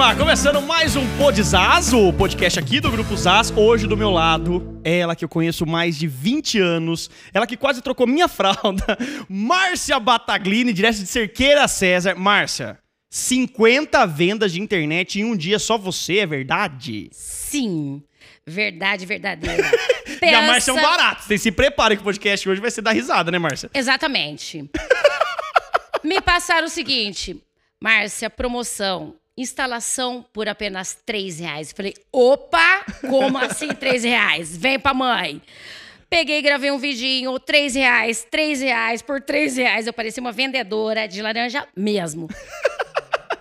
turma, começando mais um Podzazo, o podcast aqui do Grupo Zaz. Hoje do meu lado, ela que eu conheço mais de 20 anos, ela que quase trocou minha fralda, Márcia Bataglini, direto de Cerqueira César. Márcia, 50 vendas de internet em um dia, só você, é verdade? Sim, verdade verdadeira. E a Márcia é um barato. Vocês se preparem que o podcast hoje vai ser dar risada, né, Márcia? Exatamente. Me passaram o seguinte, Márcia, promoção, instalação por apenas três reais. Falei, opa, como assim três reais? Vem pra mãe. Peguei, gravei um vidinho, três reais, três reais, por três reais. Eu parecia uma vendedora de laranja mesmo.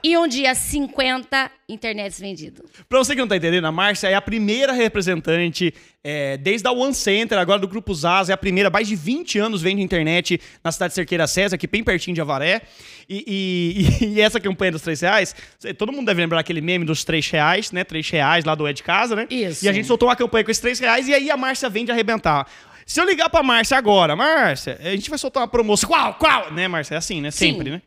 E um dia, 50 internets vendidos. Pra você que não tá entendendo, a Márcia é a primeira representante, é, desde a One Center, agora do Grupo Zaz, é a primeira, mais de 20 anos vende internet na cidade de Cerqueira César, aqui bem pertinho de Avaré. E, e, e essa campanha dos 3 reais, todo mundo deve lembrar aquele meme dos 3 reais, né? 3 reais lá do de Casa, né? Isso. E a gente soltou uma campanha com esses 3 reais e aí a Márcia vende arrebentar. Se eu ligar pra Márcia agora, Márcia, a gente vai soltar uma promoção. Qual? Qual? Né, Márcia? É assim, né? Sim. Sempre, né?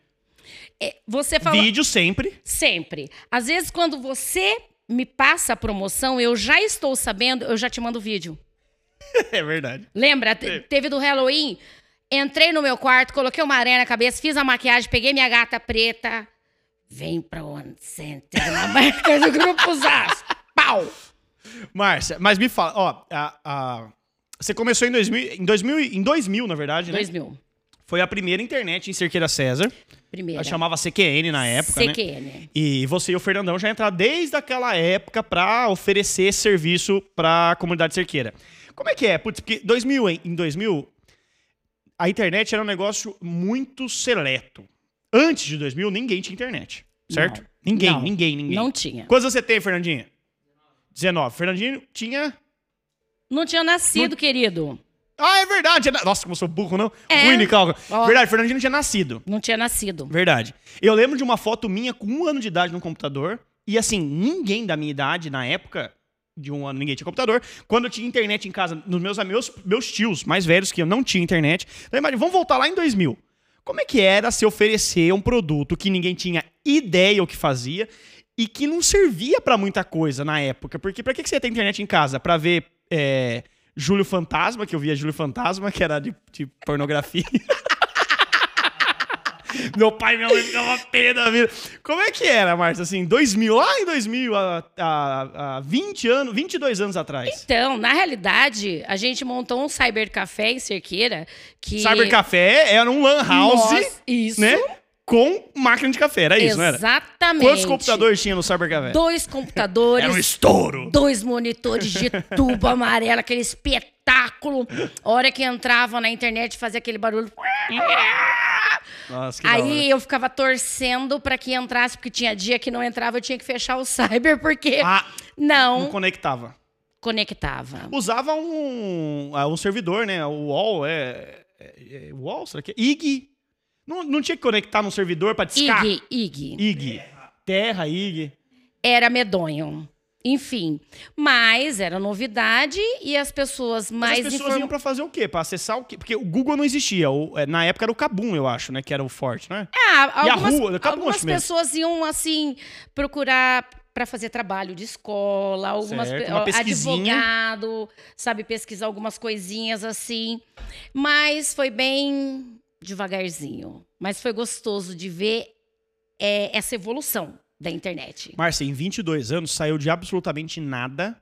É, Você fala... Vídeo sempre. Sempre. Às vezes, quando você me passa a promoção, eu já estou sabendo, eu já te mando o vídeo. é verdade. Lembra? Te- Teve do Halloween? Entrei no meu quarto, coloquei uma areia na cabeça, fiz a maquiagem, peguei minha gata preta. Vem pra One Center, na marca do Grupo Zaz. Pau! Márcia, mas me fala, ó, a, a- você começou em 2000, em 2000, e- em 2000, na verdade, né? 2000. Foi a primeira internet em Cerqueira César. Primeira. Ela chamava CQN na época, né? CQN. E você e o Fernandão já entraram desde aquela época pra oferecer serviço pra comunidade cerqueira. Como é que é? Putz, porque 2000, hein? em 2000, a internet era um negócio muito seleto. Antes de 2000, ninguém tinha internet, certo? Não. Ninguém, Não. ninguém, ninguém. Não tinha. Quantos você tem, Fernandinha? 19. Fernandinho tinha Não tinha nascido, querido. Ah, é verdade. é Nossa, como eu sou burro, não? É. Ruim de cálculo. Ó. Verdade, Fernandinho não tinha nascido. Não tinha nascido. Verdade. Eu lembro de uma foto minha com um ano de idade no computador. E assim, ninguém da minha idade, na época, de um ano, ninguém tinha computador. Quando eu tinha internet em casa, nos meus amigos, meus tios mais velhos, que eu não tinha internet. Então, imagina, vamos voltar lá em 2000. Como é que era se oferecer um produto que ninguém tinha ideia o que fazia e que não servia pra muita coisa na época? Porque pra que você ia ter internet em casa? Pra ver é, Júlio Fantasma, que eu via Júlio Fantasma, que era de, de pornografia. Meu pai e minha mãe ficavam pé da vida. Como é que era, Márcia? Assim, 2000, lá em 2000, há, há, há 20 anos, 22 anos atrás. Então, na realidade, a gente montou um cybercafé em Cerqueira que... Cybercafé era um lan house, Nossa, isso. né? Com máquina de café, era isso, não era? Exatamente. Quantos computadores tinha no Cybercafé? Dois computadores. Era um estouro. Dois monitores de tubo amarelo, aquele espetáculo. A hora que entrava na internet, fazia aquele barulho. Nossa. Aí eu ficava torcendo pra que entrasse, porque tinha dia que não entrava, eu tinha que fechar o cyber, porque Ah, não não conectava. conectava. Usava um, ah, um servidor, né? O UOL, é... é, é UOL, será que é? IG. Não, não tinha que conectar no servidor pra discar? IG, IG. IG. Terra, IG. Era medonho. Enfim, mas era novidade e as pessoas Mas mais as pessoas inform- iam pra fazer o quê? Pra acessar o quê? Porque o Google não existia. O- é, na época era o Kabum, eu acho, né? Que era o forte, né? Ah, E a algumas, rua, acabou, algumas pessoas iam assim procurar para fazer trabalho de escola, algumas Certo, advogado, sabe pesquisar algumas coisinhas assim. Mas foi bem devagarzinho, mas foi gostoso de ver é, essa evolução da internet. Márcia, em 22 anos, saiu de absolutamente nada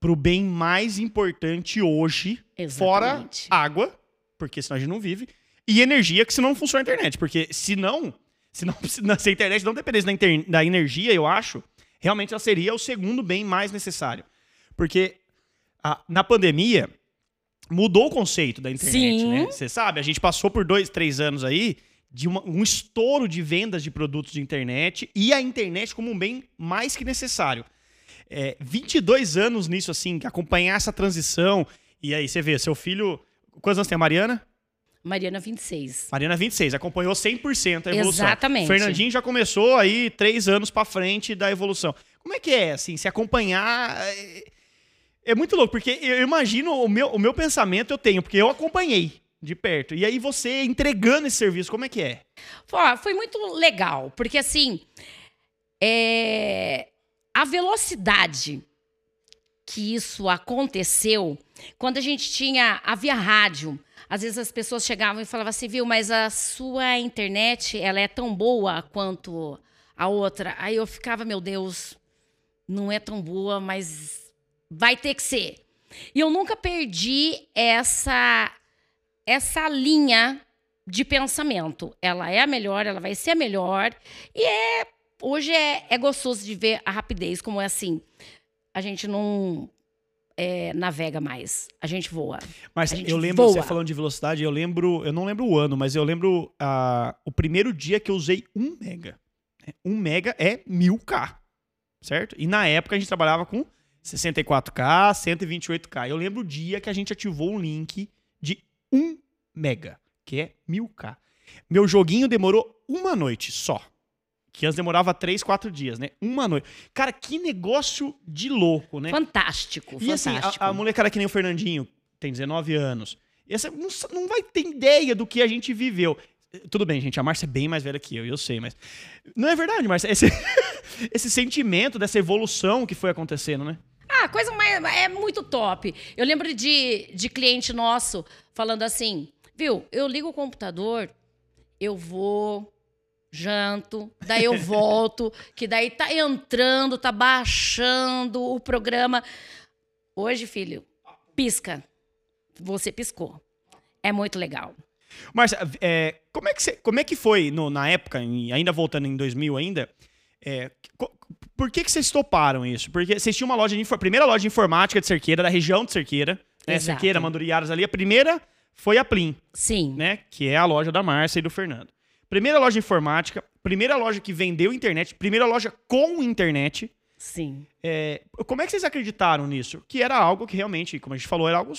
pro bem mais importante hoje, fora Exatamente. água, porque senão a gente não vive, e energia, que senão não funciona a internet. Porque se não, se, não, se a internet não dependesse da, inter- da energia, eu acho, realmente ela seria o segundo bem mais necessário. Porque a- na pandemia, mudou o conceito da internet, Sim. né? Você sabe, a gente passou por dois, três anos aí de uma- um estouro de vendas de produtos de internet e a internet como um bem mais que necessário. É, 22 anos nisso, assim, acompanhar essa transição. E aí, você vê, seu filho. Quantos anos tem a Mariana? Mariana 26. Mariana, 26, acompanhou 100% a evolução. Exatamente. Fernandinho já começou aí três anos pra frente da evolução. Como é que é, assim, se acompanhar. É, muito louco, porque eu imagino o meu, o meu pensamento eu tenho, porque eu acompanhei de perto. E aí você entregando esse serviço, como é que é? Foi muito legal, porque assim, É, a velocidade que isso aconteceu, quando a gente tinha a via rádio, às vezes as pessoas chegavam e falavam assim, viu, mas a sua internet, ela é tão boa quanto a outra. Aí eu ficava, meu Deus, não é tão boa, mas vai ter que ser. E eu nunca perdi essa essa linha de pensamento. Ela é a melhor, ela vai ser a melhor. E é hoje é, é gostoso de ver a rapidez, como é assim. A gente não é, navega mais, a gente voa. Mas gente eu lembro, voa. você falando de velocidade, eu lembro, eu não lembro o ano, mas eu lembro ah, o primeiro dia que eu usei 1 mega. 1 mega é 1000k, certo? E na época a gente trabalhava com 64k, 128k. Eu lembro o dia que a gente ativou um link de 1 mega, que é 1000k. Meu joguinho demorou uma noite só. Que antes demorava 3, 4 dias, né? Uma noite. Cara, que negócio de louco, né? Fantástico, E assim, fantástico. a, a molecada que nem o Fernandinho, tem 19 anos. Essa não, não vai ter ideia do que a gente viveu. Tudo bem, gente, a Márcia é bem mais velha que eu, eu sei, mas. Não é verdade, Márcia. Esse, esse sentimento dessa evolução que foi acontecendo, né? Ah, coisa mais. É muito top. Eu lembro de, de cliente nosso falando assim: viu, eu ligo o computador, eu vou, janto, daí eu volto, que daí tá entrando, tá baixando o programa. Hoje, filho, pisca. Você piscou. É muito legal. Márcia, é, como, é que você- como é que foi no- na época, ainda voltando em 2000 ainda? é, por que, que vocês toparam isso? Porque vocês tinham uma loja de primeira loja de informática de Cerqueira, da região de Cerqueira. Né? Exato. Cerqueira, Manduriaras ali. A primeira foi a Plim. Sim. né? Que é a loja da Márcia e do Fernando. Primeira loja de informática, primeira loja que vendeu internet, primeira loja com internet. Sim. É, como é que vocês acreditaram nisso? Que era algo que realmente, como a gente falou, era algo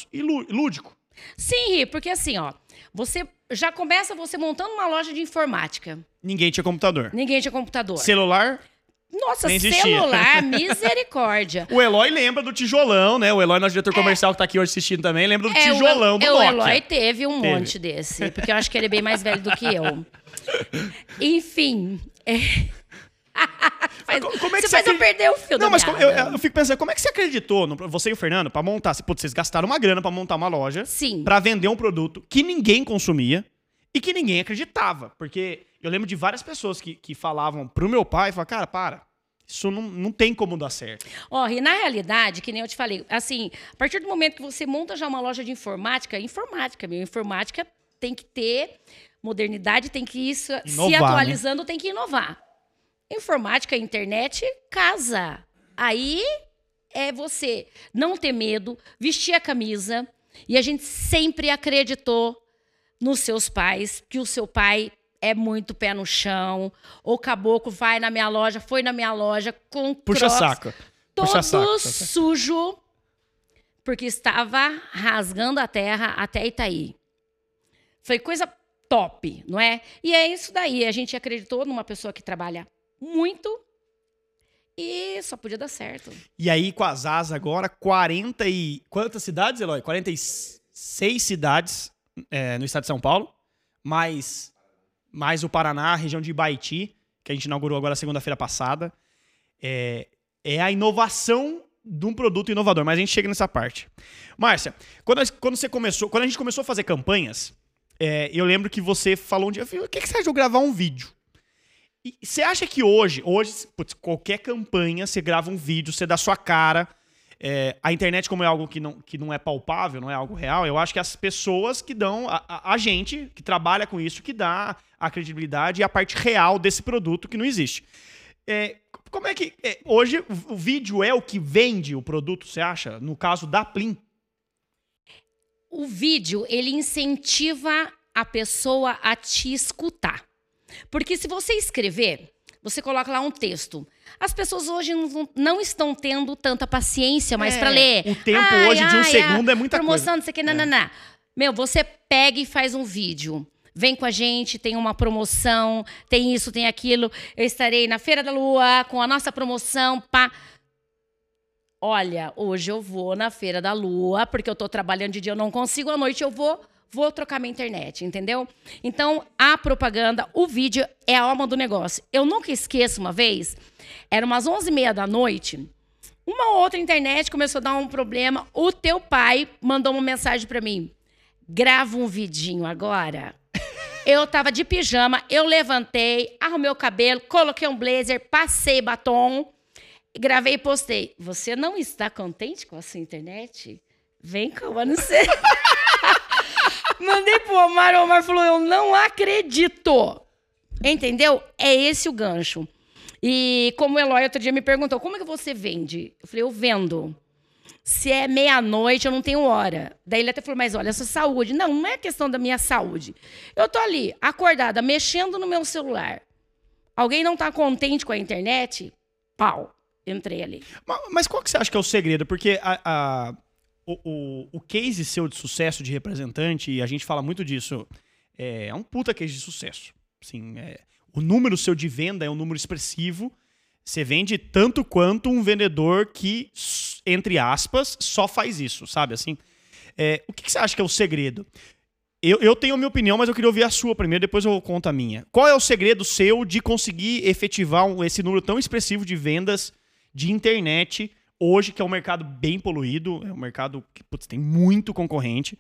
lúdico. Sim, porque assim, ó, você já começa você montando uma loja de informática. Ninguém tinha computador. Ninguém tinha computador. Celular, Nossa, Nem celular, misericórdia. o Eloy lembra do tijolão, né? O Eloy, nosso diretor comercial que tá aqui hoje assistindo também, lembra do É, o tijolão El- do é, O Nokia. Eloy teve um Teve. monte desse, porque eu acho que ele é bem mais velho do que eu. Enfim. é. Como é que você você faz eu perder o fio Não, mas como- eu, eu fico pensando, como é que você acreditou, no, você e o Fernando, pra montar? Putz, vocês gastaram uma grana pra montar uma loja. Sim. Pra vender um produto que ninguém consumia e que ninguém acreditava. Porque eu lembro de várias pessoas que, que falavam pro meu pai, falavam, cara, para, isso não, não tem como dar certo. Ó, e na realidade, que nem eu te falei, assim, a partir do momento que você monta já uma loja de informática, informática, meu, informática tem que ter modernidade, tem que ir se se Inovar, né? atualizando, tem que inovar. Informática, internet, casa. Aí é você não ter medo, vestir a camisa. E a gente sempre acreditou nos seus pais, que o seu pai é muito pé no chão. O caboclo vai na minha loja, foi na minha loja com Puxa Crocs, saco. todo Puxa saco. sujo, porque estava rasgando a terra até Itaí. Foi coisa top, não é? E é isso daí. A gente acreditou numa pessoa que trabalha muito e só podia dar certo. E aí, com as asas agora, 40 e... Quantas cidades, Eloy? 46 cidades é, no estado de São Paulo, mais, mais o Paraná, a região de Ibaiti, que a gente inaugurou agora segunda-feira passada. É, é a inovação de um produto inovador, mas a gente chega nessa parte. Márcia, quando, a- quando você começou, quando a gente começou a fazer campanhas, é, eu lembro que você falou um dia, o que, que você acha de eu gravar um vídeo? E você acha que hoje, hoje, putz, qualquer campanha, você grava um vídeo, você dá sua cara. É, a internet, como é algo que não, que não é palpável, não é algo real, eu acho que as pessoas que dão, a, a- a gente que trabalha com isso, que dá a credibilidade e a parte real desse produto que não existe. É, como é que. é, hoje o, vídeo é o que vende o produto, você acha? No caso da Plim? O vídeo, ele incentiva a pessoa a te escutar. Porque se você escrever, você coloca lá um texto. As pessoas hoje não, não estão tendo tanta paciência mais É, para ler. o tempo hoje de um segundo é muita promoção, coisa. não sei o que, nananã. Meu, você pega e faz um vídeo. Vem com a gente, tem uma promoção, tem isso, tem aquilo. Eu estarei na Feira da Lua com a nossa promoção, pá. Olha, hoje eu vou na Feira da Lua, porque eu tô trabalhando de dia, eu não consigo, à noite eu vou vou trocar minha internet, entendeu? Então, a propaganda, o vídeo é a alma do negócio. Eu nunca esqueço uma vez, era umas 11h30 da noite, uma outra internet começou a dar um problema, o teu pai mandou uma mensagem para mim, grava um vidinho agora. Eu tava de pijama, eu levantei, arrumei o cabelo, coloquei um blazer, passei batom, gravei e postei. Você não está contente com a sua internet? Vem cá, eu não sei. Mandei pro Omar, o Omar falou: Eu não acredito. Entendeu? É esse o gancho. E como o Eloy outro dia me perguntou: Como é que você vende? Eu falei: Eu vendo. Se é meia-noite, eu não tenho hora. Daí ele até falou: Mas olha, essa saúde. Não, não é questão da minha saúde. Eu tô ali, acordada, mexendo no meu celular. Alguém não tá contente com a internet? Pau. Entrei ali. Mas, mas qual que você acha que é o segredo? Porque a, a o, o, o case seu de sucesso de representante, e a gente fala muito disso, é, é um puta case de sucesso. Assim, é, o número seu de venda é um número expressivo. Você vende tanto quanto um vendedor que, entre aspas, só faz isso, sabe? Assim, é, o que, que, você acha que é o segredo? Eu, eu tenho a minha opinião, mas eu queria ouvir a sua primeiro, depois eu conto a minha. Qual é o segredo seu de conseguir efetivar um, esse número tão expressivo de vendas de internet hoje, que é um mercado bem poluído, é um mercado que putz, tem muito concorrente.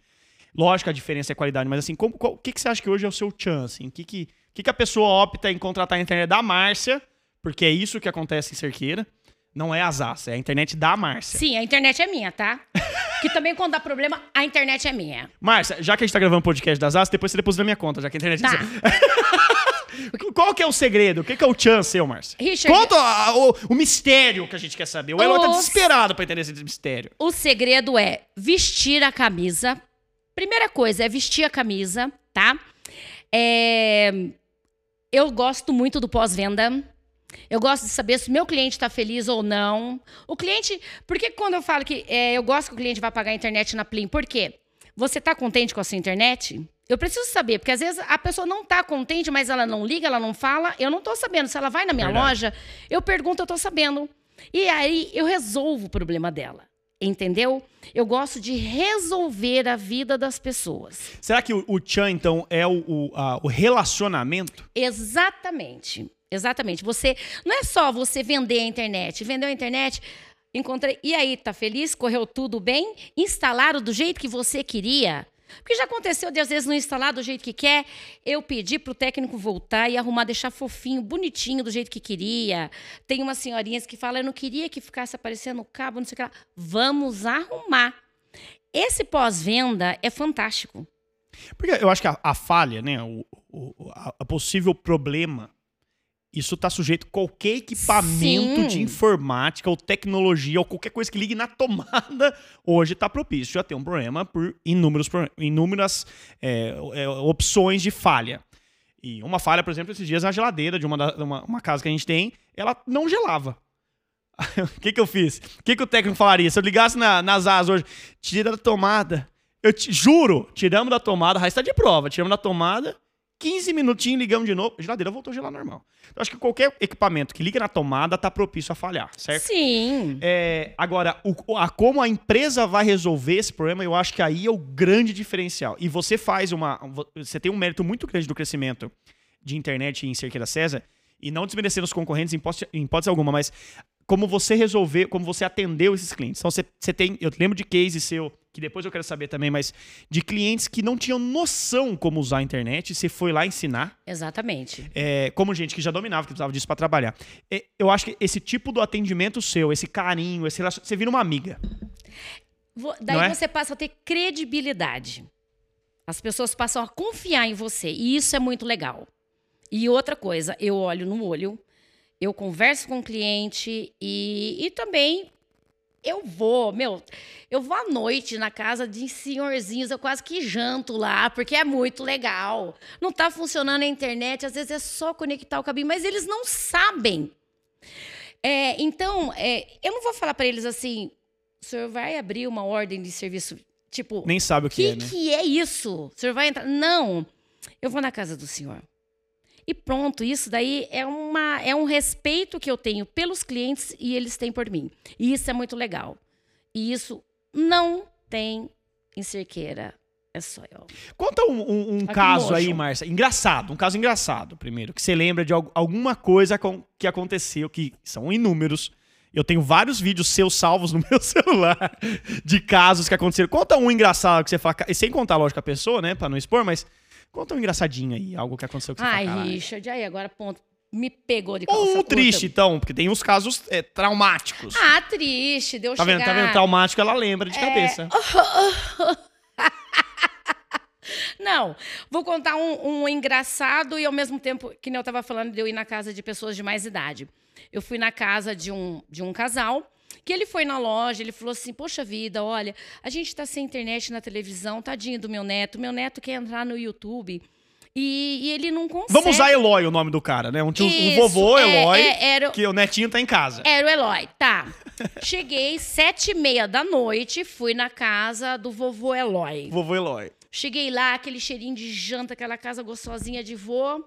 Lógico, a diferença é qualidade, mas assim, o que, que você acha que hoje é o seu chance? O que, que, que, que a pessoa opta em contratar a internet da Márcia? Porque é isso que acontece em Cerqueira. Não é a Zaz, é a internet da Márcia. Sim, a internet é minha, tá? que também quando dá problema, a internet é minha. Márcia, já que a gente tá gravando podcast da Zaz, depois você deposita na minha conta, já que a internet tá. é Qual que é o segredo? O que, que é o chance seu, Márcio? Richard... Conta o, o, o, mistério que a gente quer saber. O Eloy tá desesperado pra entender esse mistério. O segredo é vestir a camisa. Primeira coisa é vestir a camisa, tá? É... Eu gosto muito do pós-venda. Eu gosto de saber se o meu cliente está feliz ou não. O cliente. Por que quando eu falo que é, eu gosto que o cliente vai pagar a internet na Plim? Por quê? Você está contente com a sua internet? Eu preciso saber, porque às vezes a pessoa não está contente, mas ela não liga, ela não fala. Eu não estou sabendo. Se ela vai na minha Verdade. loja, eu pergunto, eu estou sabendo. E aí eu resolvo o problema dela. Entendeu? Eu gosto de resolver a vida das pessoas. Será que o, o Chan, então, é o, o, a, o relacionamento? Exatamente. Exatamente. Você não é só você vender a internet. Vendeu a internet, encontrei. E aí, tá feliz? Correu tudo bem? Instalaram do jeito que você queria? Porque já aconteceu de às vezes não instalar do jeito que quer, eu pedir para o técnico voltar e arrumar, deixar fofinho, bonitinho, do jeito que queria. Tem umas senhorinhas que falam, eu não queria que ficasse aparecendo o cabo, não sei o que lá. Vamos arrumar. Esse pós-venda é fantástico. Porque eu acho que a, a falha, né, o, o a, a possível problema isso está sujeito a qualquer equipamento Sim. de informática ou tecnologia ou qualquer coisa que ligue na tomada, hoje está propício a ter um problema por inúmeros, inúmeras é, é, opções de falha. E uma falha, por exemplo, esses dias na geladeira de uma, da, uma, uma casa que a gente tem, ela não gelava. O que, que eu fiz? O que, que o técnico falaria? Se eu ligasse na, nas asas hoje, tira da tomada. Eu te, juro, tiramos da tomada, a está de prova, tiramos da tomada, 15 minutinhos, ligamos de novo, a geladeira voltou a gelar normal. Então, acho que qualquer equipamento que liga na tomada tá propício a falhar, certo? Sim. É, agora, o, a, como a empresa vai resolver esse problema, eu acho que aí é o grande diferencial. E você faz uma. Você tem um mérito muito grande do crescimento de internet em Cerqueira César, e não desmerecendo os concorrentes em hipótese, em hipótese alguma, mas como você resolveu, como você atendeu esses clientes. Então, você, você tem. Eu lembro de case seu que depois eu quero saber também, mas de clientes que não tinham noção como usar a internet, você foi lá ensinar. Exatamente. É, como gente que já dominava, que precisava disso para trabalhar. É, eu acho que esse tipo do atendimento seu, esse carinho, esse você vira uma amiga. Daí é? você passa a ter credibilidade. As pessoas passam a confiar em você. E isso é muito legal. E outra coisa, eu olho no olho, eu converso com o cliente e, e também eu vou, meu, eu vou à noite na casa de senhorzinhos, eu quase que janto lá, porque é muito legal. Não está funcionando a internet, às vezes é só conectar o cabinho, mas eles não sabem. É, então, é, eu não vou falar para eles assim, o senhor vai abrir uma ordem de serviço, tipo... Nem sabe o que, que é, né? que é isso? O senhor vai entrar... Não, eu vou na casa do senhor. E pronto, isso daí é, uma, é um respeito que eu tenho pelos clientes e eles têm por mim. E isso é muito legal. E isso não tem em cerqueira. É só eu. Conta um, um- um caso aí. Márcia. Engraçado, um caso engraçado, primeiro. Que você lembra de al- alguma coisa com- que aconteceu, que são inúmeros. Eu tenho vários vídeos seus salvos no meu celular de casos que aconteceram. Conta um engraçado que você fala. e Sem contar, lógico, a pessoa, né? Pra não expor, mas conta um engraçadinho aí, algo que aconteceu que você Ai, fala. Richard, aí agora ponto. Me pegou de calça Ou um triste, então, porque tem uns casos é, traumáticos. Ah, triste. Deu tá vendo? Tá chegar... vendo? Traumático ela lembra É. de cabeça. Não, vou contar um, um engraçado e ao mesmo tempo, que nem eu tava falando de eu ir na casa de pessoas de mais idade. Eu fui na casa de um, de um casal, que ele foi na loja, ele falou assim, poxa vida, olha, a gente tá sem internet na televisão, tadinho do meu neto, meu neto quer entrar no YouTube e, e ele não consegue. Vamos usar Eloy, o nome do cara, né? Um, tio- um Isso, vovô é, Eloy, é, era- que o netinho tá em casa. Era o Eloy, tá. Cheguei sete e meia da noite, fui na casa do vovô Eloy. Vovô Eloy. Cheguei lá, aquele cheirinho de janta, aquela casa gostosinha de vô.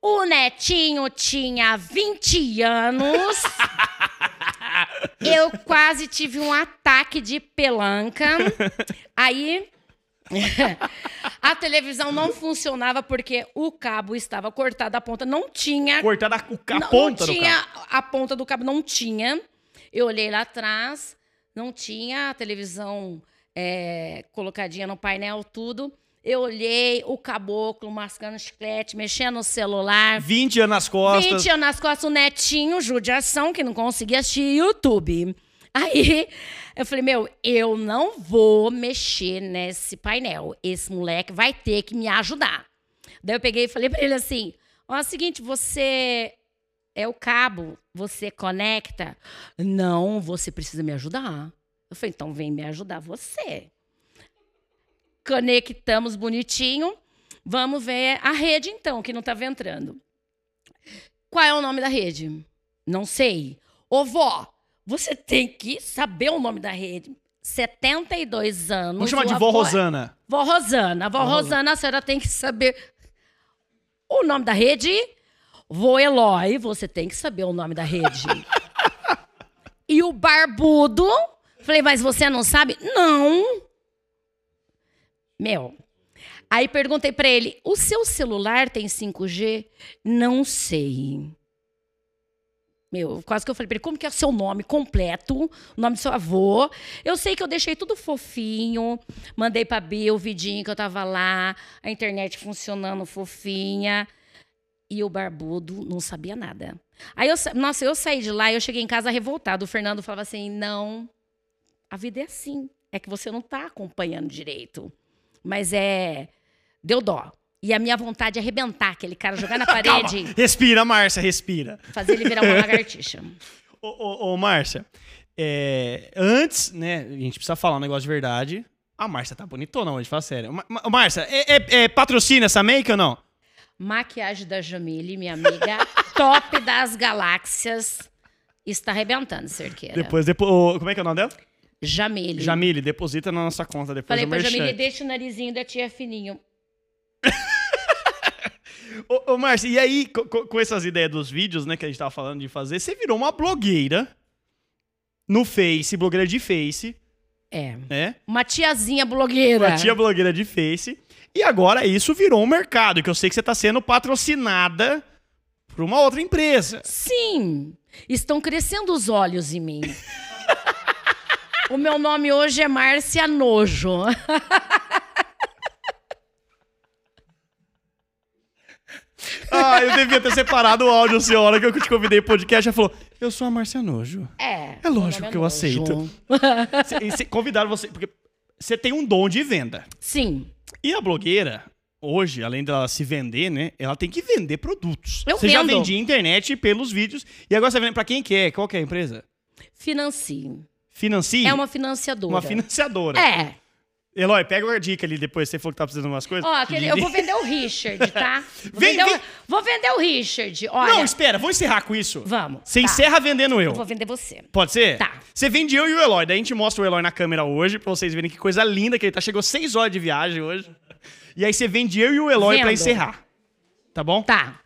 O netinho tinha 20 anos. Eu quase tive um ataque de pelanca. Aí a televisão não funcionava porque o cabo estava cortado, a ponta não tinha Cortar a, a não, ponta não do tinha, carro. A ponta do cabo não tinha. Eu olhei lá atrás, não tinha a televisão é, colocadinha no painel, tudo. Eu olhei o caboclo mascando chiclete, mexendo no celular. 20 anos nas costas. 20 anos nas costas, o netinho, judiação, que não conseguia assistir YouTube. Aí eu falei, meu, eu não vou mexer nesse painel. Esse moleque vai ter que me ajudar. Daí eu peguei e falei pra ele assim: ó, é o seguinte, você é o cabo, você conecta? Não, você precisa me ajudar. Eu falei, então vem me ajudar você. Conectamos bonitinho. Vamos ver a rede, então, que não estava entrando. Qual é o nome da rede? Não sei. Ô, vó, você tem que saber o nome da rede. 72 anos. Vamos chamar de vó avô- Rosana. Vó Rosana. Vó Vó Rosana, a senhora tem que saber o nome da rede. Vô Eloy, você tem que saber o nome da rede. e o barbudo, falei, mas você não sabe? Não. Meu. Aí perguntei pra ele: o seu celular tem 5G? Não sei. Meu, quase que eu falei pra ele, como que é o seu nome completo? O nome do seu avô? Eu sei que eu deixei tudo fofinho. Mandei pra Bia o vidinho que eu tava lá, a internet funcionando fofinha. E o barbudo não sabia nada. Aí eu, sa- nossa, eu saí de lá e eu cheguei em casa revoltado. O Fernando falava assim: não, a vida é assim. É que você não tá acompanhando direito. Mas é. Deu dó. E a minha vontade é arrebentar aquele cara, jogar na Calma. parede, Respira, Márcia, respira. fazer ele virar uma lagartixa. Ô, ô, ô, Márcia, é, antes, né, a gente precisa falar um negócio de verdade. A Márcia tá bonitona hoje, fala sério. Márcia, é, é- é patrocina essa make ou não? Maquiagem da Jamile, minha amiga, top das galáxias. Está arrebentando, cerqueira. Depois, depois, como é que é o nome dela? Jamile. Jamile, deposita na nossa conta depois Falei pra merchan. Jamile, deixa o narizinho da tia fininho. Ô, ô Márcia, e aí, co- co- com, essas ideias dos vídeos, né, que a gente tava falando de fazer, você virou uma blogueira no Face, blogueira de Face, É. né? Uma tiazinha blogueira. Uma tia blogueira de Face. E agora isso virou um mercado, que eu sei que você tá sendo patrocinada por uma outra empresa. Sim. Estão crescendo os olhos em mim. o meu nome hoje é Márcia Nojo. Ah, eu devia ter separado o áudio, senhora, que eu te convidei pro podcast. Ela falou: Eu sou a Márcia Nojo. É. É lógico meu nome que eu Nojo. aceito. E cê- Convidaram você, porque você tem um dom de venda. Sim. E a blogueira, hoje, além dela se vender, né? Ela tem que vender produtos. Eu você já vendo. vendia internet pelos vídeos. E agora você vende pra quem que é? Qual que é a empresa? Financie. Financia? É uma financiadora. Uma financiadora. É. Eloy, pega uma dica ali depois. Você falou que tá precisando de umas coisas. Ó, aquele- eu vou vender o Richard, tá? Vou, Vem, vender, vem. O, vou vender o Richard. Olha, Não, espera, vamos encerrar com isso. vamos. Você tá. encerra vendendo eu. Eu vou vender você. Pode ser? Tá. Você vende eu e o Eloy. Daí a gente mostra o Eloy na câmera hoje, pra vocês verem que coisa linda que ele tá. Chegou seis horas de viagem hoje. E aí você vende eu e o Eloy pra Vendo. encerrar. Tá bom? Tá.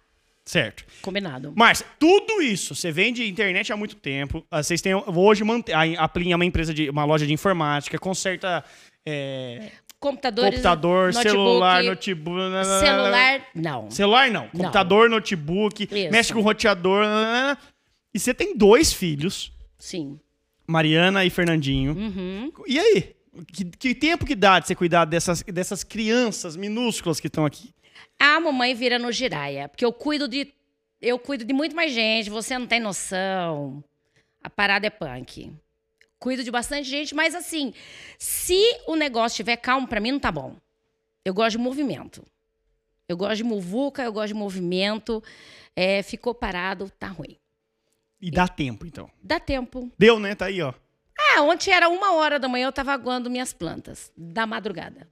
Certo. Combinado. Márcia, tudo isso, você vende internet há muito tempo. ah, Vocês têm hoje a a Plin é uma empresa de uma loja de informática, conserta é, Computadores, computador, notebook, celular, notebook. Celular, não. Celular não. Computador, notebook, Isso. mexe com roteador. E você tem dois filhos, Sim. Mariana e Fernandinho. Uhum. E aí? Que, que tempo que dá de você cuidar dessas, dessas crianças minúsculas que estão aqui? A mamãe vira no giraia, porque eu cuido de eu cuido de muito mais gente, você não tem noção. A parada é punk. Cuido de bastante gente, mas assim, se o negócio estiver calmo, pra mim não tá bom. Eu gosto de movimento. Eu gosto de muvuca, eu gosto de movimento. É, ficou parado, tá ruim. E dá tempo, então. Dá tempo. Deu, né? Tá aí, ó. Ah, ontem era uma hora da manhã, eu tava aguando minhas plantas. Da madrugada.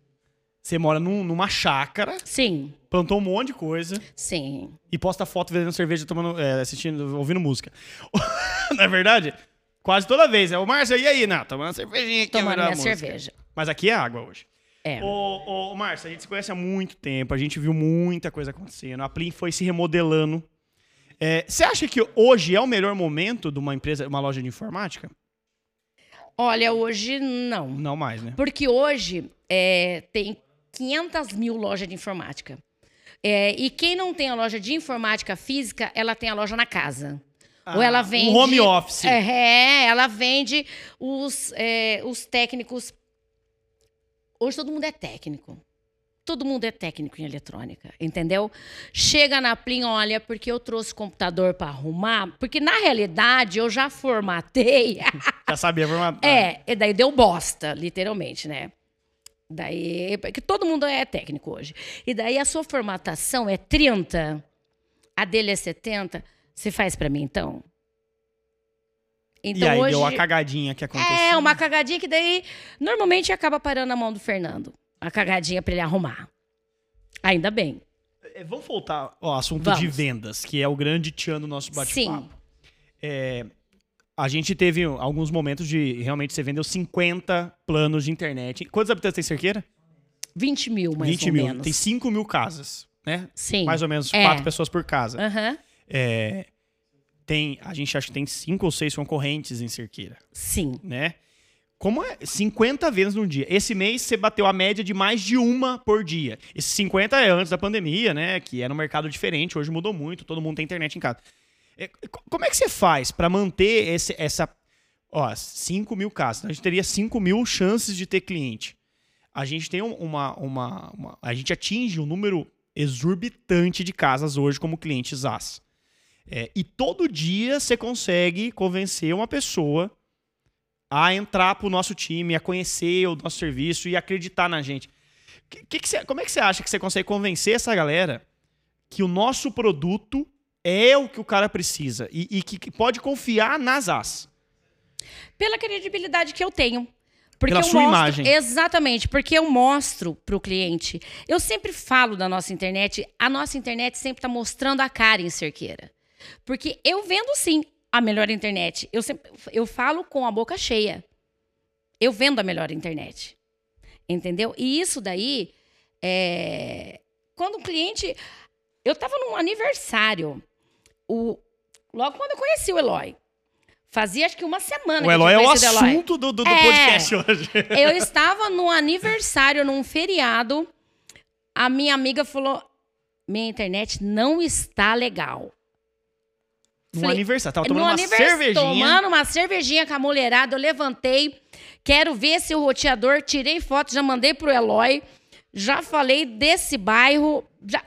Você mora num- numa chácara, Sim, plantou um monte de coisa sim. e posta foto vendendo cerveja, tomando, é, assistindo, ouvindo música. Não é verdade? Quase toda vez. É o Márcio, e aí, Nath? Tomando cervejinha aqui. Tomando minha música. cerveja. Mas aqui é água hoje. É. Ô, ô, Márcio, a gente se conhece há muito tempo, a gente viu muita coisa acontecendo. A Plin foi se remodelando. É, Você acha que hoje é o melhor momento de uma empresa, uma loja de informática? Olha, hoje não. Não mais, né? Porque hoje é, tem 500 mil lojas de informática. É, e quem não tem a loja de informática física, ela tem a loja na casa. Ou ela Ah, vende. um home office. É, ela vende os, é, os técnicos. Hoje todo mundo é técnico. Todo mundo é técnico em eletrônica, entendeu? Chega na Plin, olha, porque eu trouxe computador para arrumar, porque na realidade eu já formatei. Já sabia formatar. É, e daí deu bosta, literalmente, né? Daí, porque todo mundo é técnico hoje. E daí a sua formatação é 30, a dele é 70, você faz pra mim então? Então e aí hoje deu a cagadinha que aconteceu. é uma cagadinha que daí normalmente acaba parando na mão do Fernando. A cagadinha pra ele arrumar. Ainda bem. É, Vamos voltar ao assunto Vamos. de vendas, que é o grande tchan do nosso bate-papo. Sim. É, a gente teve alguns momentos de realmente você vendeu 50 planos de internet. Quantos habitantes tem Cerqueira? 20 mil, mais 20 ou mil. menos. Tem 5 mil casas, né? Sim. Mais ou menos É. quatro pessoas por casa. Aham. É, tem, a gente acha que tem cinco ou seis concorrentes em Cerqueira, Sim. né? Como é 50 vezes num dia. Esse mês você bateu a média de mais de uma por dia. Esses 50 é antes da pandemia, né? Que era um mercado diferente, hoje mudou muito, todo mundo tem internet em casa. É, co- como é que você faz pra manter esse, essa. Ó, 5 mil casas. A gente teria 5 mil chances de ter cliente. A gente tem um- uma, uma, uma- A gente atinge um número exorbitante de casas hoje como clientes AS. É, e todo dia você consegue convencer uma pessoa a entrar pro nosso time, a conhecer o nosso serviço e acreditar na gente. Que- que que como é que você acha que você consegue convencer essa galera que o nosso produto é o que o cara precisa e, e que, que pode confiar nas AS? Pela credibilidade que eu tenho. Porque Pela eu sua mostro, imagem. Exatamente, porque eu mostro para o cliente. Eu sempre falo da nossa internet, a nossa internet sempre está mostrando a cara em cerqueira. Porque eu vendo sim a melhor internet. Eu, sempre, eu falo com a boca cheia. Eu vendo a melhor internet. Entendeu? E isso daí, é... quando o cliente. Eu estava num aniversário. O... Logo quando eu conheci o Eloy. Fazia acho que uma semana que O eu Eloy é o assunto do, do, do É. podcast hoje. Eu estava no aniversário, num feriado. A minha amiga falou: minha internet não está legal. No Falei, aniversário. Tava tomando uma cervejinha. Tomando uma cervejinha com a mulherada, eu levantei. Quero ver se o roteador. Tirei foto, já mandei pro Eloy. Já falei desse bairro. Já...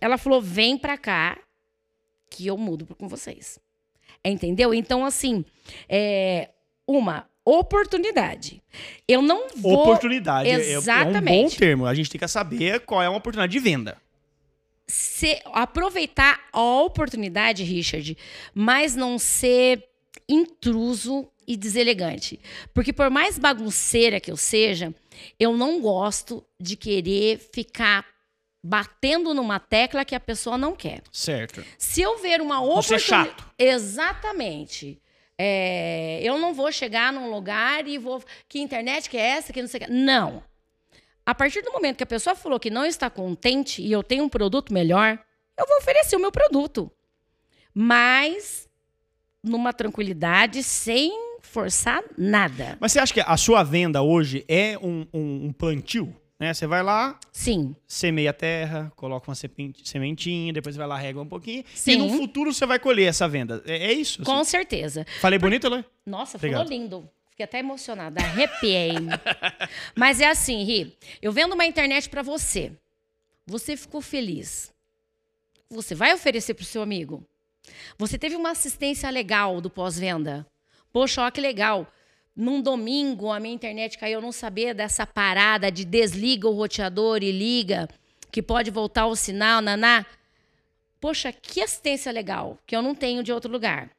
Ela falou: vem pra cá, que eu mudo com vocês. Entendeu? Então, assim, é uma oportunidade. Eu não vou. Oportunidade. é- É, é um bom Exatamente. termo. A gente tem que saber qual é uma oportunidade de venda. ser- aproveitar a oportunidade, Richard, mas não ser intruso e deselegante. Porque por mais bagunceira que eu seja, eu não gosto de querer ficar batendo numa tecla que a pessoa não quer. Certo. Se eu ver uma Você é oportunidade. chato. Exatamente. É, eu não vou chegar num lugar e vou. Que internet que é essa? Que não sei que. Não. A partir do momento que a pessoa falou que não está contente e eu tenho um produto melhor, eu vou oferecer o meu produto. Mas numa tranquilidade, sem forçar nada. Mas você acha que a sua venda hoje é um, um, um plantio? Né? Você vai lá, Sim. semeia a terra, coloca uma sementinha, depois vai lá, rega um pouquinho. E Sim. no futuro você vai colher essa venda. É, é isso? Com assim? certeza. Falei bonito, Eloy? Nossa, Obrigado. falou lindo. Fiquei até emocionada, arrepiei. Mas é assim, Ri, eu vendo uma internet pra você. Você ficou feliz. Você vai oferecer pro seu amigo? Você teve uma assistência legal do pós-venda? Poxa, ó que legal. Num domingo a minha internet caiu, eu não sabia dessa parada de desliga o roteador e liga, que pode voltar o sinal, naná. Poxa, que assistência legal, que eu não tenho de outro lugar.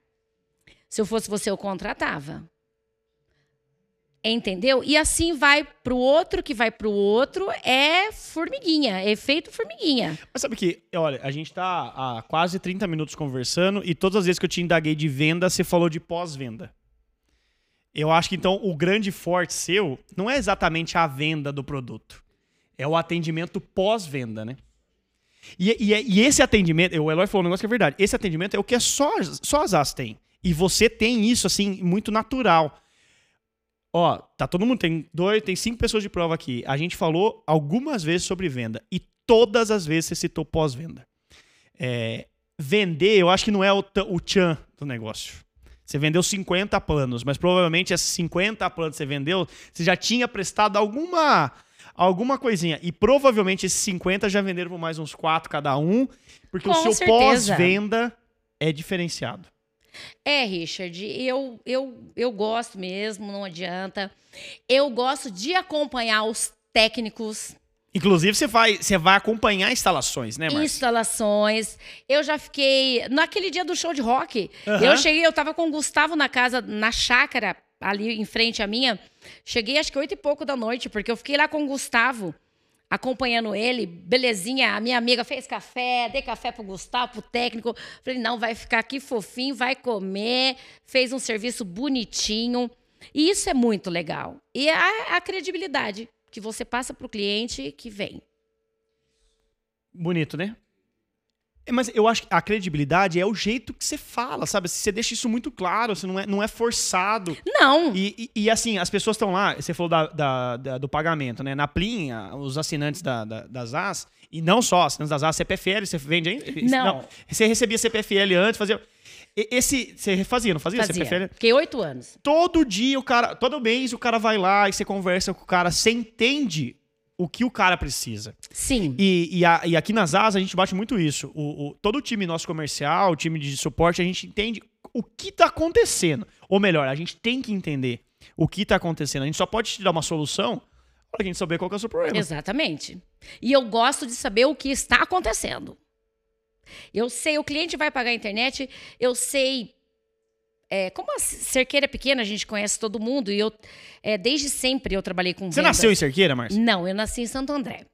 Se eu fosse você, eu contratava. Entendeu? E assim vai pro outro, que vai pro outro, é formiguinha, é efeito formiguinha. Mas sabe que, olha, a gente tá há quase 30 minutos conversando e todas as vezes que eu te indaguei de venda, você falou de pós-venda. Eu acho que então o grande forte seu não é exatamente a venda do produto, é o atendimento pós-venda, né? E, e- e esse atendimento, o Eloy falou um negócio que é verdade, esse atendimento é o que é só, só as AS têm. E você tem isso, assim, muito natural. Ó, tá todo mundo, tem dois, tem cinco pessoas de prova aqui. A gente falou algumas vezes sobre venda e todas as vezes você citou pós-venda. É, vender, eu acho que não é o, o tchan do negócio. Você vendeu 50 planos, mas provavelmente esses 50 planos que você vendeu, você já tinha prestado alguma alguma coisinha. E provavelmente esses 50 já venderam por mais uns 4 cada um, porque o Com seu certeza. pós-venda é diferenciado. É, Richard, eu, eu, eu gosto mesmo, não adianta. Eu gosto de acompanhar os técnicos, Inclusive, você vai, você vai acompanhar instalações, né, Márcia? instalações. Eu já fiquei. Naquele dia do show de rock, Aham. eu cheguei, eu tava com o Gustavo na casa, na chácara, ali em frente à minha. Cheguei acho que oito e pouco da noite, porque eu fiquei lá com o Gustavo, acompanhando ele, belezinha. A minha amiga fez café, dei café pro Gustavo, pro técnico. Falei, não, vai ficar aqui fofinho, vai comer. Fez um serviço bonitinho. E isso é muito legal. E a, a credibilidade que você passa pro cliente que vem. Bonito, né? É, Mas eu acho que a credibilidade é o jeito que você fala, sabe? Você deixa isso muito claro, você não é, não é forçado. Não, E, e- e, assim, as pessoas estão lá, você falou da- da- da- do pagamento, né? Na Plin, os assinantes da- da- das AS, e não só assinantes das AS, CPFL, você vende aí? Não. Você recebia CPFL antes, fazia. Esse. Você fazia, não fazia, fazia. CPFL? Fiquei oito anos. Todo dia o cara. Todo mês o cara vai lá e você conversa com o cara, você entende o que o cara precisa. Sim. E, e, a- e aqui nas ASAs a gente bate muito isso. O, o- todo o time nosso comercial, o time de suporte, a gente entende o que tá acontecendo. Ou melhor, a gente tem que entender o que tá acontecendo. A gente só pode te dar uma solução para a gente saber qual que é o seu problema. Exatamente. E eu gosto de saber o que está acontecendo. Eu sei, o cliente vai pagar a internet, eu sei. é, como a cerqueira é pequena, a gente conhece todo mundo, e eu, é, desde sempre eu trabalhei com Você vendas. nasceu em Cerqueira, Márcia? Não, eu nasci em Santo André.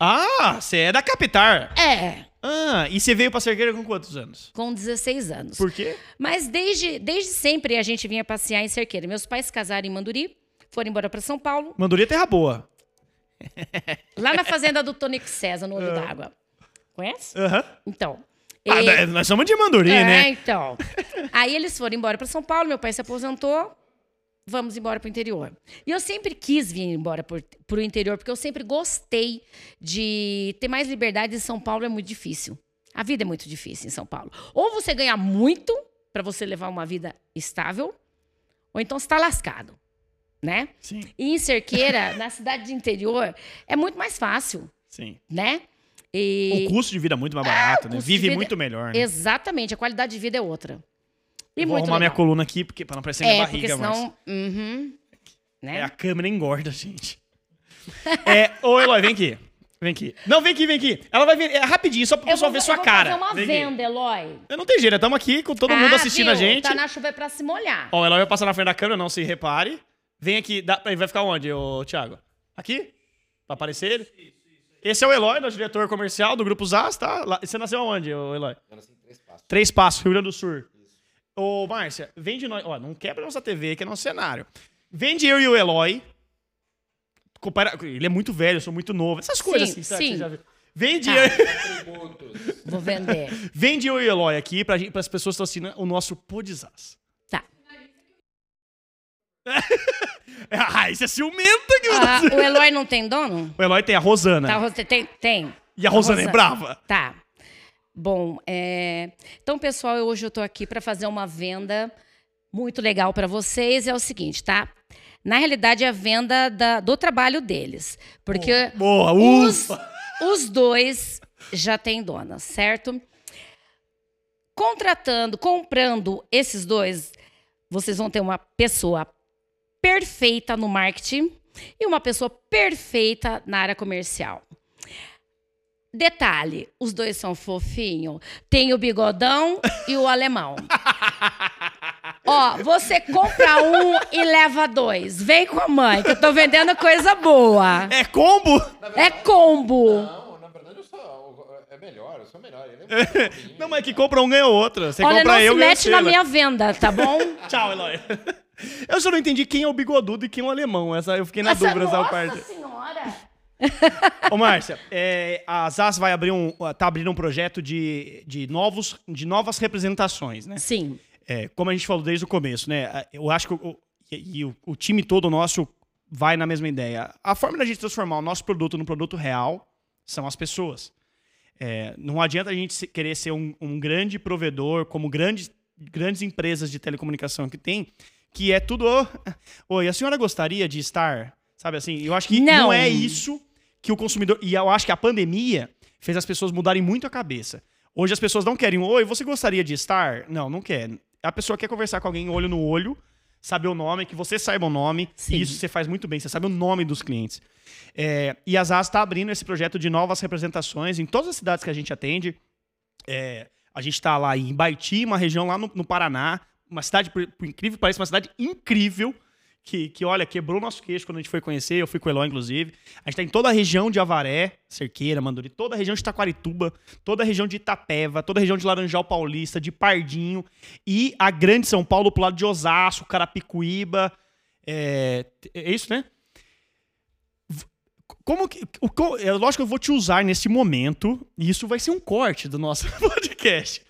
Ah, você é da capital. É, Ah, e você veio pra Cerqueira com quantos anos? com 16 anos. Por quê? Mas desde, desde sempre a gente vinha passear em Cerqueira. Meus pais casaram em Manduri, foram embora para São Paulo, Manduri é terra boa. lá na fazenda do Tonico César, no Olho d'Água. Conhece? Aham. Então. Ah, e- nós somos de Manduri, é, né? então. Aí eles foram embora para São Paulo, meu pai se aposentou, vamos embora para o interior. E eu sempre quis vir embora para o interior, porque eu sempre gostei de ter mais liberdade. Em São Paulo é muito difícil. A vida é muito difícil em São Paulo. Ou você ganha muito para você levar uma vida estável, ou então você está lascado, né? Sim, E em Cerqueira, na cidade de interior, é muito mais fácil, sim. né? E... O custo de vida é muito mais barato, né? Vive muito melhor, né? Exatamente, a qualidade de vida é outra. E Eu Vou arrumar minha legal. coluna aqui porque, pra não parecer minha É, barriga, porque Márcia. senão. Uhum, né? É, a câmera engorda, gente. é, ô, Eloy, vem aqui. Vem aqui. Não, vem aqui, vem aqui. Ela vai vir. É rapidinho, só Eu pessoal ver sua cara. fazer uma Vem aqui. venda, Eloy. Eu não tem jeito, estamos aqui com todo mundo Ah, assistindo viu? a gente. Tá na chuva é pra se molhar. Ó, Eloy vai passar na frente da câmera, não se repare. Vem aqui, dá, vai ficar onde, ô, Thiago? Aqui? Pra aparecer ele? Esse é o Eloy, nosso diretor comercial do Grupo Zaz, tá? Lá- você nasceu aonde, ô, Eloy? Eu nasci em três passos. Três Passos, Rio Grande do Sul. Ô, Márcia, vende nós. Ó, não quebra nossa TV, que é nosso cenário. Vende eu e o Eloy. Compara... Ele é muito velho, eu sou muito novo. Essas coisas Sim, assim, sabe? sim. Você já viu? Vende, Tributos. Vou vender. vende eu e o Eloy aqui para as pessoas que estão assistindo o nosso Podizaz. Tá. ah, isso é ciumenta que Ah, você... o Eloy não tem dono? O Eloy tem a Rosana. Tá, tem, tem. E a Rosana é brava? Tá. Bom, é... então, pessoal, hoje eu tô aqui para fazer uma venda muito legal para vocês. É o seguinte, tá? Na realidade, é a venda da- do trabalho deles. Porque Boa, os, ufa. os dois já têm dona, certo? Contratando, comprando esses dois, vocês vão ter uma pessoa perfeita no marketing e uma pessoa perfeita na área comercial. Detalhe, os dois são fofinhos. Tem o bigodão e o alemão. Ó, você compra um e leva dois. Vem com a mãe, que eu tô vendendo coisa boa. É combo? É combo. Não, na verdade eu sou. É melhor, eu sou melhor. Ele é. Não, mas que compra um ganha outra. Você Olha, compra não eu se mete na minha venda, tá bom? Tchau, Eloy. Eu só não entendi quem é o bigodudo e quem é o alemão. Essa, eu fiquei na dúvida essa nossa parte. senhora. Ô, Márcia, é, a ZAS vai abrir um, tá abrindo um projeto de, de, novos, de novas representações, né? Sim. É, como a gente falou desde o começo, né? Eu acho que o, e, e o, o time todo nosso vai na mesma ideia. A forma da gente transformar o nosso produto num produto real são as pessoas. É, não adianta a gente querer ser um, um grande provedor, como grandes, grandes empresas de telecomunicação que tem, que é tudo. "Ô, Oi, a senhora gostaria de estar. Sabe assim? Eu acho que não, Não. é isso que o consumidor. E eu acho que a pandemia fez as pessoas mudarem muito a cabeça. Hoje as pessoas não querem. Oi, você gostaria de estar? Não, não quer. A pessoa quer conversar com alguém olho no olho, saber o nome, que você saiba o nome. Sim. E isso você faz muito bem, você sabe o nome dos clientes. É, e a ZAS está abrindo esse projeto de novas representações em todas as cidades que a gente atende. É, a gente está lá em Baiti, uma região lá no, no Paraná, uma cidade, incrível pareça, uma cidade incrível, que, que, olha, quebrou nosso queixo quando a gente foi conhecer, eu fui com o Eloy, inclusive. A gente está em toda a região de Avaré, Cerqueira, Manduri, toda a região de Taquarituba, toda a região de Itapeva, toda a região de Laranjal Paulista, de Pardinho, e a grande São Paulo pro lado de Osasco, Carapicuíba, é, é isso, né? Como que. O, é lógico que eu vou te usar nesse momento, e isso vai ser um corte do nosso podcast.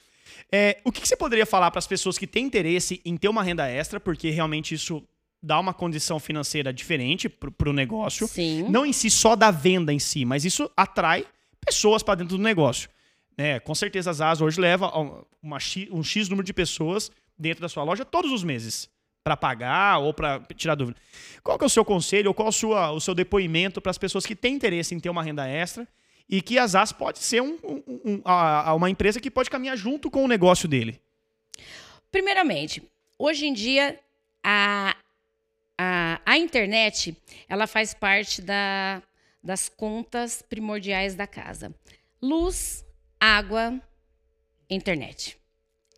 É, o que, que você poderia falar para as pessoas que têm interesse em ter uma renda extra, porque realmente isso dá uma condição financeira diferente para o negócio. Sim. Não em si só da venda em si, mas isso atrai pessoas para dentro do negócio. Né? Com certeza as AS hoje leva um- uma X- um X número de pessoas dentro da sua loja todos os meses para pagar ou para tirar dúvida. Qual que é o seu conselho ou qual sua- o seu depoimento para as pessoas que têm interesse em ter uma renda extra e que as AS pode ser um- um- um- a- a- uma empresa que pode caminhar junto com o negócio dele? Primeiramente, hoje em dia, a, a, a internet, ela faz parte da, das contas primordiais da casa. Luz, água, internet.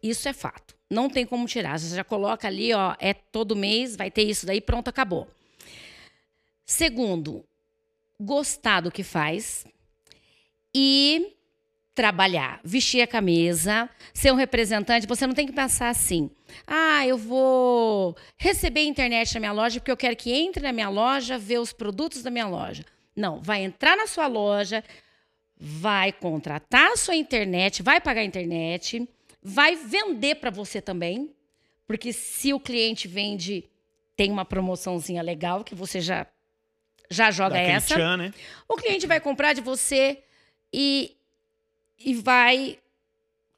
Isso é fato. Não tem como tirar. Você já coloca ali, ó, é todo mês, vai ter isso daí, pronto, acabou. Segundo, gostar do que faz e trabalhar, vestir a camisa, ser um representante. Você não tem que pensar assim: ah, eu vou receber internet na minha loja porque eu quero que entre na minha loja ver os produtos da minha loja. Não, vai entrar na sua loja, vai contratar a sua internet, vai pagar a internet, vai vender para você também, porque se o cliente vende, tem uma promoçãozinha legal que você já já joga Daquele essa. tchan, né? O cliente vai comprar de você e, e vai.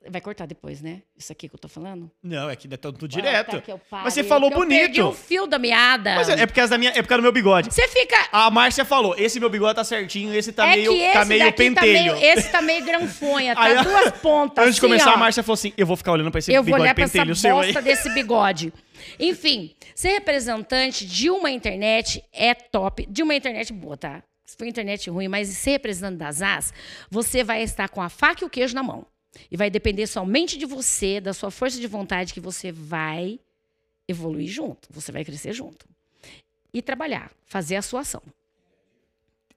Vai cortar depois, né? Isso aqui que eu tô falando? Não, é que é tudo direto. tá, que eu Mas você falou que eu perdi bonito. o fio da meada. Mas é, é por causa da minha, é por causa do meu bigode. Você fica. A Márcia falou: esse meu bigode tá certinho, esse tá é meio, que esse tá meio pentelho. tá meio. Esse tá meio granfonha, tá Aí, duas pontas. Antes de assim, começar, ó. a Márcia falou assim: eu vou ficar olhando pra esse Eu vou bigode olhar pra essa seu aí. desse bigode. Enfim, ser representante de uma internet é top. De uma internet boa, tá? Se for internet ruim, mas ser representante das AS, você vai estar com a faca e o queijo na mão. E vai depender somente de você, da sua força de vontade, que você vai evoluir junto. Você vai crescer junto. E trabalhar, fazer a sua ação.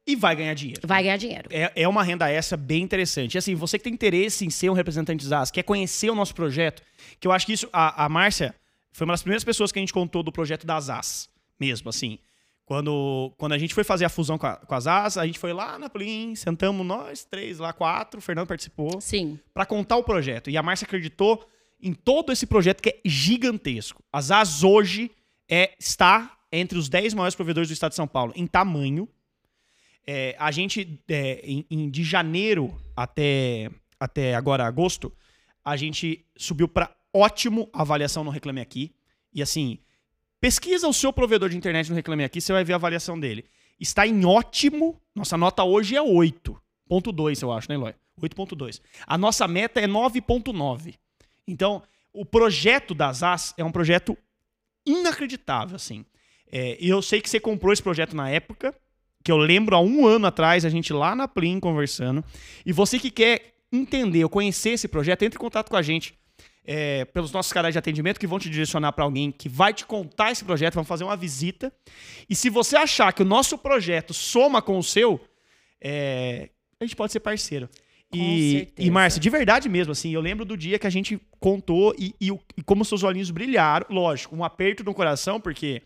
E vai ganhar dinheiro. Vai ganhar dinheiro. É, é uma renda extra bem interessante. E assim, você que tem interesse em ser um representante ZAS, quer conhecer o nosso projeto, que eu acho que isso, a, a Márcia foi uma das primeiras pessoas que a gente contou do projeto da ZAS, mesmo, assim. Quando, quando a gente foi fazer a fusão com, a, com as AS, a gente foi lá na Plim, sentamos nós três lá, quatro, o Fernando participou, Sim. para contar o projeto. E a Márcia acreditou em todo esse projeto que é gigantesco. As AS hoje é, está entre os 10 maiores provedores do estado de São Paulo em tamanho. É, a gente, é, em, em- de janeiro até, até agora agosto, a gente subiu para ótimo avaliação no Reclame Aqui. E assim, pesquisa o seu provedor de internet no Reclame Aqui, você vai ver a avaliação dele. Está em ótimo. Nossa nota hoje é 8.2, eu acho, né, Eloy? 8.2. A nossa meta é 9.9. Então, o projeto das AS é um projeto inacreditável, assim. É, eu sei que você comprou esse projeto na época, que eu lembro há um ano atrás, a gente lá na Plim conversando. E você que quer entender ou conhecer esse projeto, entre em contato com a gente é, pelos nossos canais de atendimento que vão te direcionar para alguém que vai te contar esse projeto, vão fazer uma visita. E se você achar que o nosso projeto soma com o seu, é, a gente pode ser parceiro. Com E, certeza. e Márcia, de verdade mesmo, assim, eu lembro do dia que a gente contou e, e, e como seus olhinhos brilharam. Lógico, um aperto no coração, porque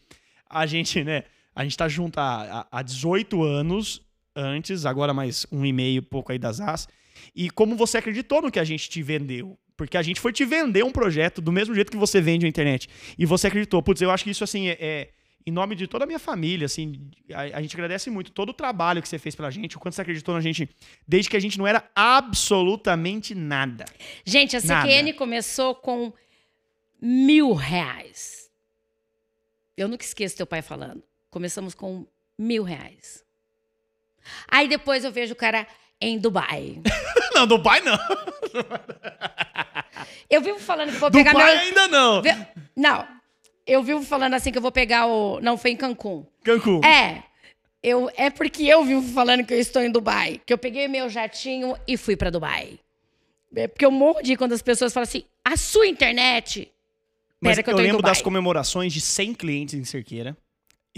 a gente, né, a gente tá junto há, há há 18 anos antes, agora mais um e meio, pouco aí das AS. E como você acreditou no que a gente te vendeu. Porque a gente foi te vender um projeto do mesmo jeito que você vende a internet. E você acreditou. Putz, eu acho que isso, assim, é, é- em nome de toda a minha família, assim, a, a gente agradece muito todo o trabalho que você fez pela gente, o quanto você acreditou na gente, desde que a gente não era absolutamente nada. Gente, a Nada. CQN começou com mil reais. Eu nunca esqueço teu pai falando. Começamos com mil reais. Aí depois eu vejo o cara em Dubai. não, do pai não. Eu vivo falando que vou Do pegar meu. ainda não. Não, eu vivo falando assim que eu vou pegar o. Não, foi em Cancún. Cancún. É. Eu, é porque eu vivo falando que eu estou em Dubai. Que eu peguei meu jatinho e fui pra Dubai. É porque eu morro de quando as pessoas falam assim: a sua internet. Mas Pera que eu eu lembro Dubai. das comemorações de 100 clientes em Cerqueira.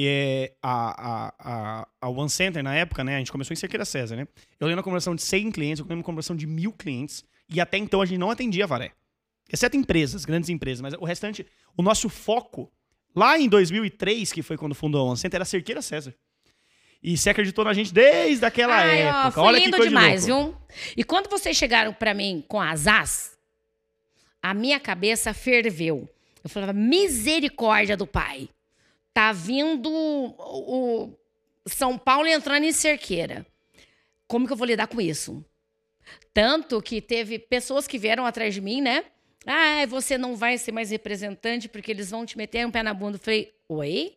E a, a, a, a One Center, na época, né? A gente começou em Cerqueira César, né? Eu lembro a comemoração de 100 clientes, eu lembro a comemoração de mil clientes. E até então a gente não atendia Varé. Exceto empresas, grandes empresas. Mas o restante, o nosso foco, lá em 2003, que foi quando fundou a One Center, era Cerqueira César. E você acreditou na gente desde aquela Ai, ó, época. foi Olha que lindo de demais, louco. viu? E quando vocês chegaram pra mim com as as, a minha cabeça ferveu. Eu falava, misericórdia do pai. Tá vindo o, São Paulo entrando em cerqueira. Como que eu vou lidar com isso? Tanto que teve pessoas que vieram atrás de mim, né? Ah, você não vai ser mais representante porque eles vão te meter um pé na bunda. Eu falei, oi?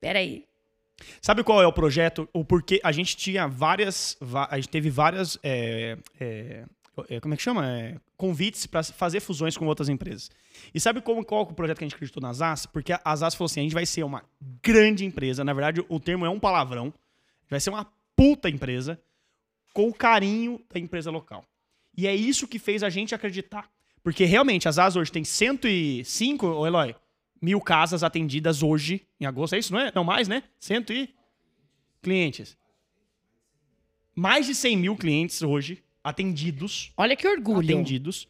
Peraí. Sabe qual é o projeto? O porquê a gente tinha várias, a gente teve várias, é, é, como é que chama? É, convites para fazer fusões com outras empresas. E sabe como, qual é o projeto que a gente acreditou nas AS? Porque a AS falou assim, a gente vai ser uma grande empresa. Na verdade, o termo é um palavrão. Vai ser uma puta empresa com o carinho da empresa local. E é isso que fez a gente acreditar. Porque realmente, as AS hoje tem 105, ô Eloy, mil casas atendidas hoje, em agosto. É isso, não é? Não mais, né? 100 e... Clientes. Mais de 100 mil clientes hoje atendidos. Olha que orgulho. Atendidos.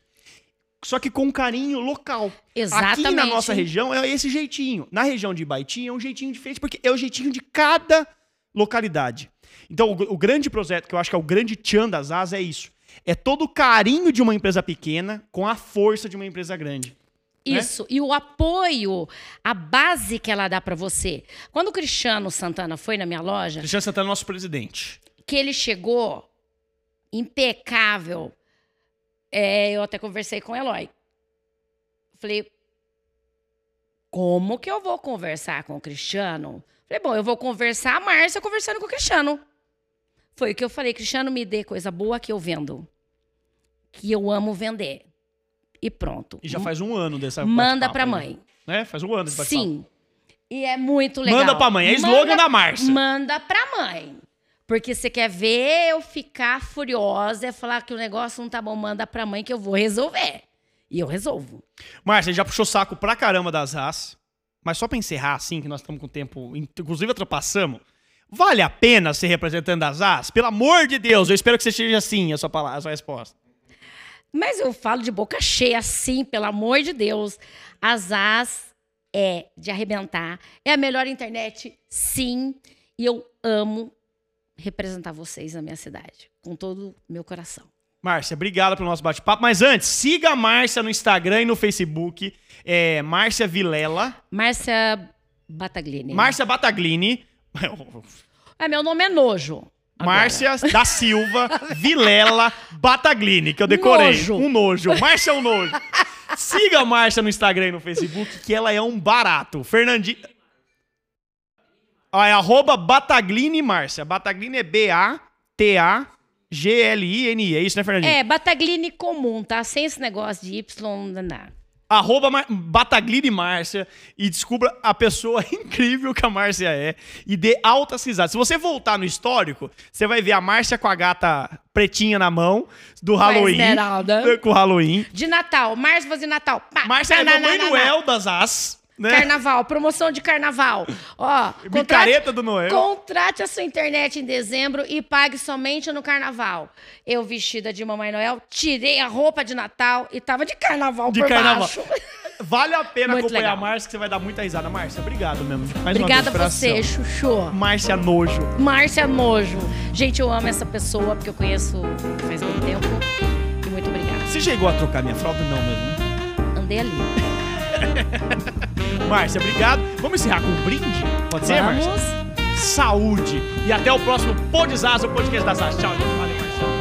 Só que com carinho local. Exatamente. Aqui na nossa região é esse jeitinho. Na região de Ibaitinha é um jeitinho diferente, porque é o jeitinho de cada localidade. Então, o, o grande projeto, que eu acho que é o grande tchan das asas, é isso. É todo o carinho de uma empresa pequena com a força de uma empresa grande. né? Isso. E o apoio, a base que ela dá pra você. Quando o Cristiano Santana foi na minha loja, Cristiano Santana é nosso presidente. que ele chegou impecável, é, eu até conversei com o Eloy. Falei, como que eu vou conversar com o Cristiano? Falei, bom, eu vou conversar a Márcia conversando com o Cristiano. Foi o que eu falei, Cristiano, me dê coisa boa que eu vendo. Que eu amo vender. E pronto. E já faz um ano dessa Manda pra aí, mãe. Né? Faz um ano desse. Sim. E é muito legal. Manda pra mãe. É slogan da Márcia. Manda pra mãe. Porque você quer ver eu ficar furiosa e falar que o negócio não tá bom, manda pra mãe que eu vou resolver. E eu resolvo. Márcia, já puxou saco pra caramba das RAS. Mas só pra encerrar, assim, que nós estamos com o tempo, inclusive ultrapassamos. Vale a pena ser representante das AS? Pelo amor de Deus, eu espero que você seja assim a sua, palavra, a sua resposta. Mas eu falo de boca cheia assim, pelo amor de Deus. As as é de arrebentar. É a melhor internet, sim. E eu amo representar vocês na minha cidade, com todo o meu coração. Márcia, obrigado pelo nosso bate-papo. Mas antes, siga a Márcia no Instagram e no Facebook. É Márcia Vilela. Márcia Bataglini. Márcia Bataglini. É, meu nome é Nojo. agora. Márcia da Silva Vilela Bataglini, que eu decorei. Nojo. Um nojo. Márcia é um nojo. Siga a Márcia no Instagram e no Facebook, que ela é um barato. Fernandinho. Ah, é arroba Bataglini Márcia. Bataglini é B-A-T-A-G-L-I-N-I. É isso, né, Fernandinho? É, Bataglini comum, tá? Sem esse negócio de Y, não dá. Arroba Mar- Bataglini Márcia e descubra a pessoa incrível que a Márcia é e dê altas risadas. Se você voltar no histórico, você vai ver a Márcia com a gata pretinha na mão do Halloween. Com o Halloween. De Natal, Márcia de Natal. Pá, Márcia é na, Noel das As. Né? Carnaval, promoção de carnaval. Ó, Micareta do Noel. Contrate a sua internet em dezembro e pague somente no carnaval. Eu, vestida de Mamãe Noel, tirei a roupa de Natal e tava de carnaval De por carnaval. baixo. Vale a pena Muito acompanhar legal. a Márcia, que você vai dar muita risada. Márcia, obrigado mesmo. Mais Obrigada a você. Chuchu. Márcia Nojo. Márcia Nojo. Gente, eu amo essa pessoa porque eu conheço faz muito tempo. E muito obrigada. Você chegou a trocar minha fralda? Não mesmo, né? Andei ali. Márcia, obrigado. Vamos encerrar com um brinde? Pode ser, Márcia? Saúde. E até o próximo Podizaz, o podcast das Artes. Tchau, gente. Valeu, Marcelo.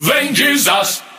Vem desas,